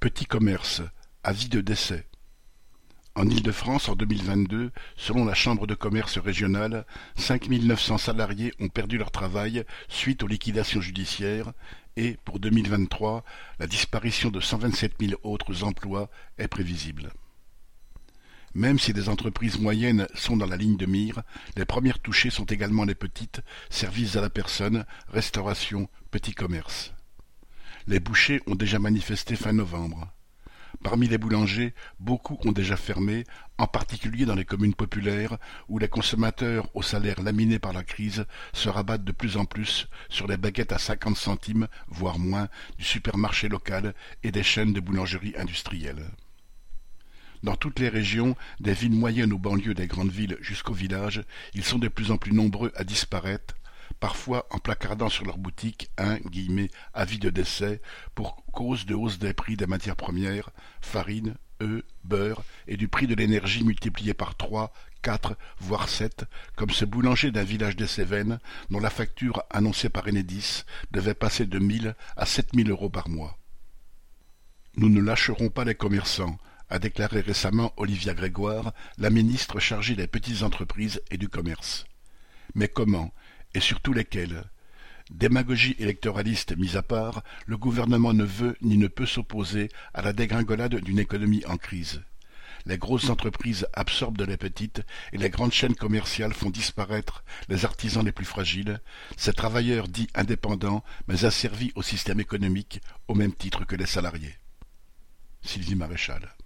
Petit commerce, avis de décès. En Île-de-France, en 2022, selon la Chambre de commerce régionale, 5 900 salariés ont perdu leur travail suite aux liquidations judiciaires et, pour 2023, la disparition de 127 000 autres emplois est prévisible. Même si des entreprises moyennes sont dans la ligne de mire, les premières touchées sont également les petites, services à la personne, restauration, petit commerce. Les bouchers ont déjà manifesté fin novembre. Parmi les boulangers, beaucoup ont déjà fermé, en particulier dans les communes populaires où les consommateurs aux salaires laminés par la crise se rabattent de plus en plus sur les baguettes à cinquante centimes, voire moins, du supermarché local et des chaînes de boulangerie industrielles. Dans toutes les régions, des villes moyennes aux banlieues des grandes villes jusqu'aux villages, ils sont de plus en plus nombreux à disparaître, parfois en placardant sur leur boutique un « avis de décès » pour cause de hausse des prix des matières premières, farine, œufs, beurre et du prix de l'énergie multiplié par trois, quatre, voire sept, comme ce boulanger d'un village des Cévennes dont la facture annoncée par Enedis devait passer de mille à sept mille euros par mois. Nous ne lâcherons pas les commerçants, a déclaré récemment Olivia Grégoire, la ministre chargée des petites entreprises et du commerce. Mais comment et surtout lesquels Démagogie électoraliste mise à part, le gouvernement ne veut ni ne peut s'opposer à la dégringolade d'une économie en crise. Les grosses entreprises absorbent les petites et les grandes chaînes commerciales font disparaître les artisans les plus fragiles, ces travailleurs dits indépendants mais asservis au système économique au même titre que les salariés. Sylvie Maréchal